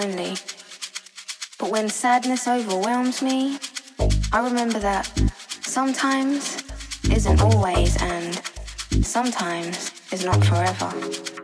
lonely. But when sadness overwhelms me, I remember that sometimes isn't always and sometimes is not forever.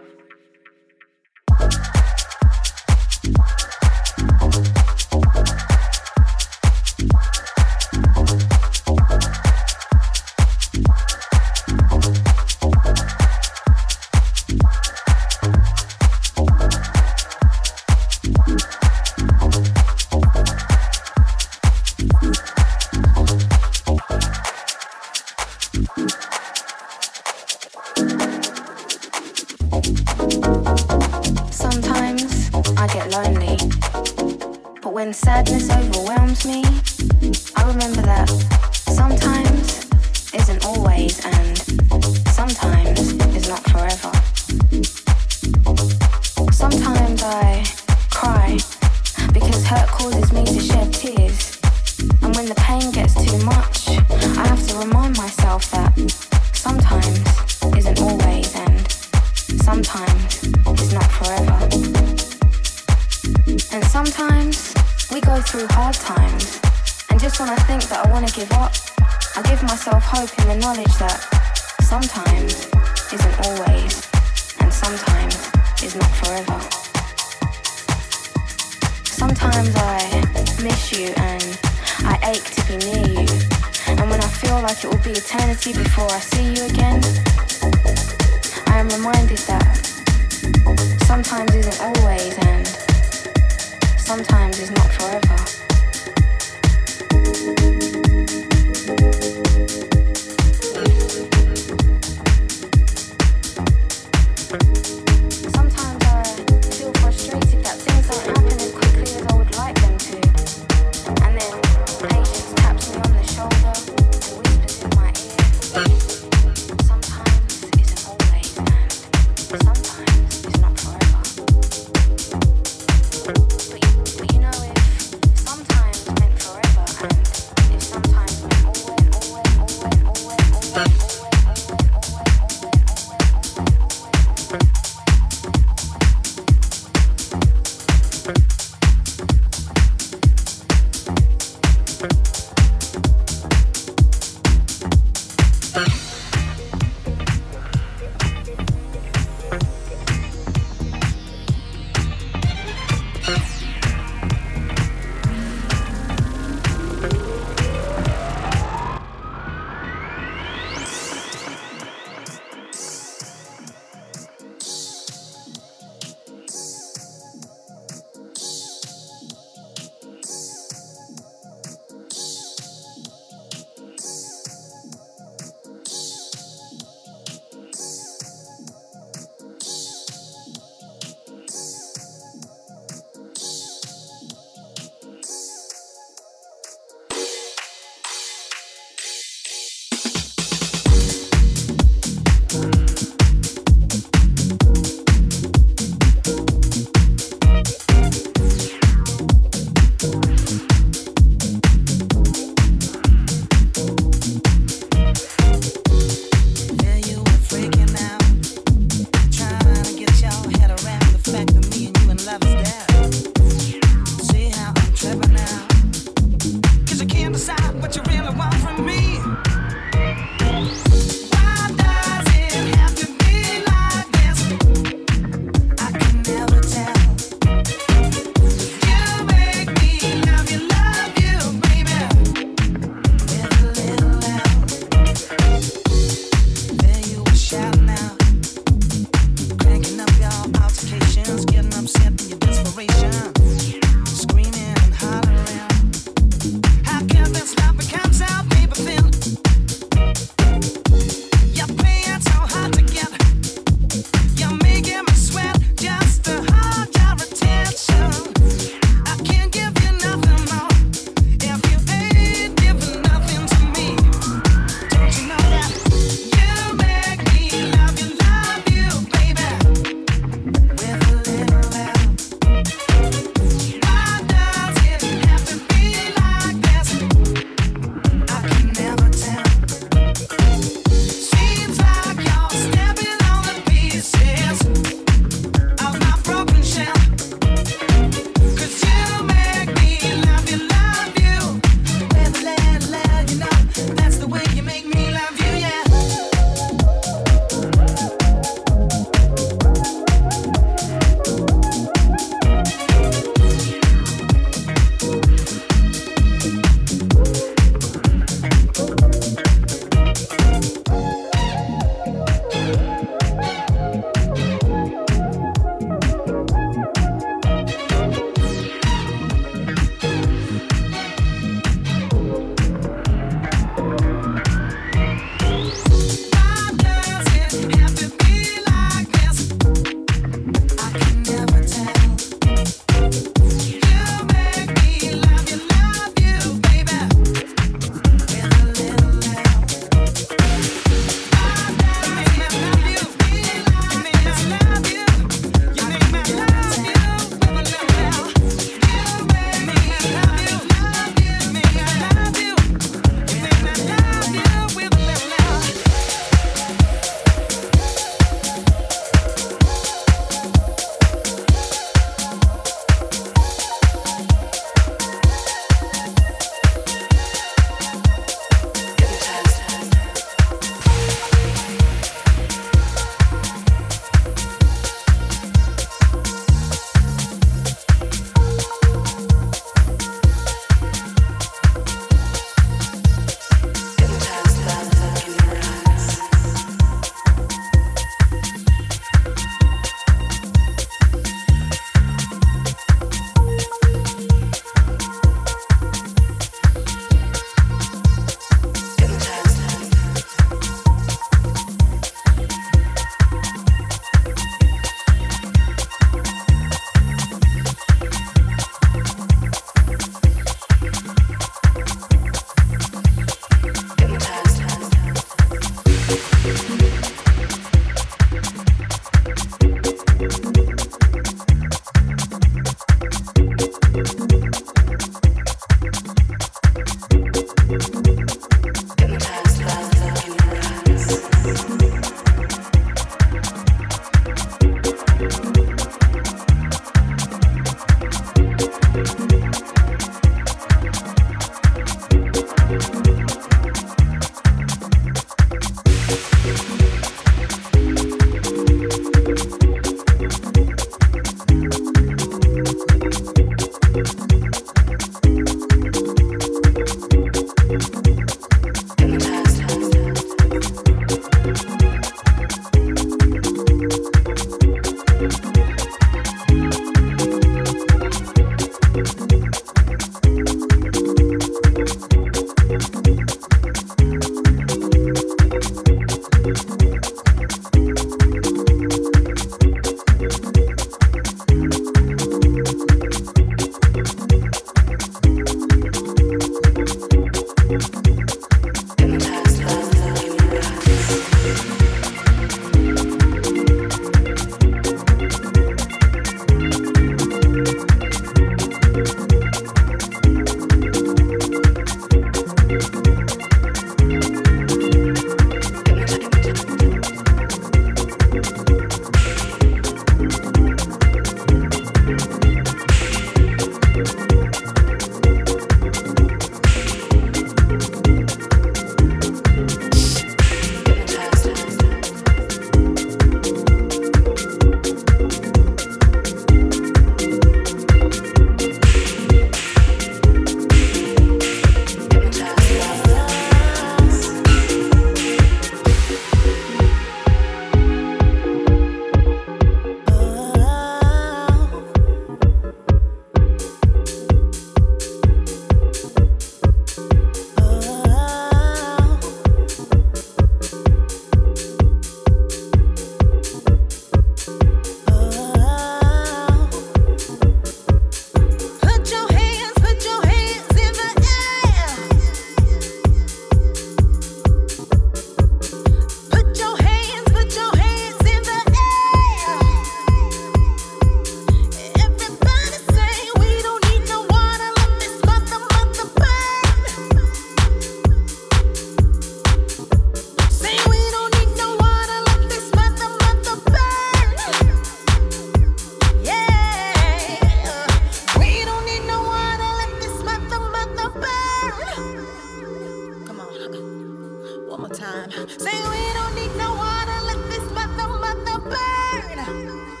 one more time. Say we don't need no water, let this mother mother burn.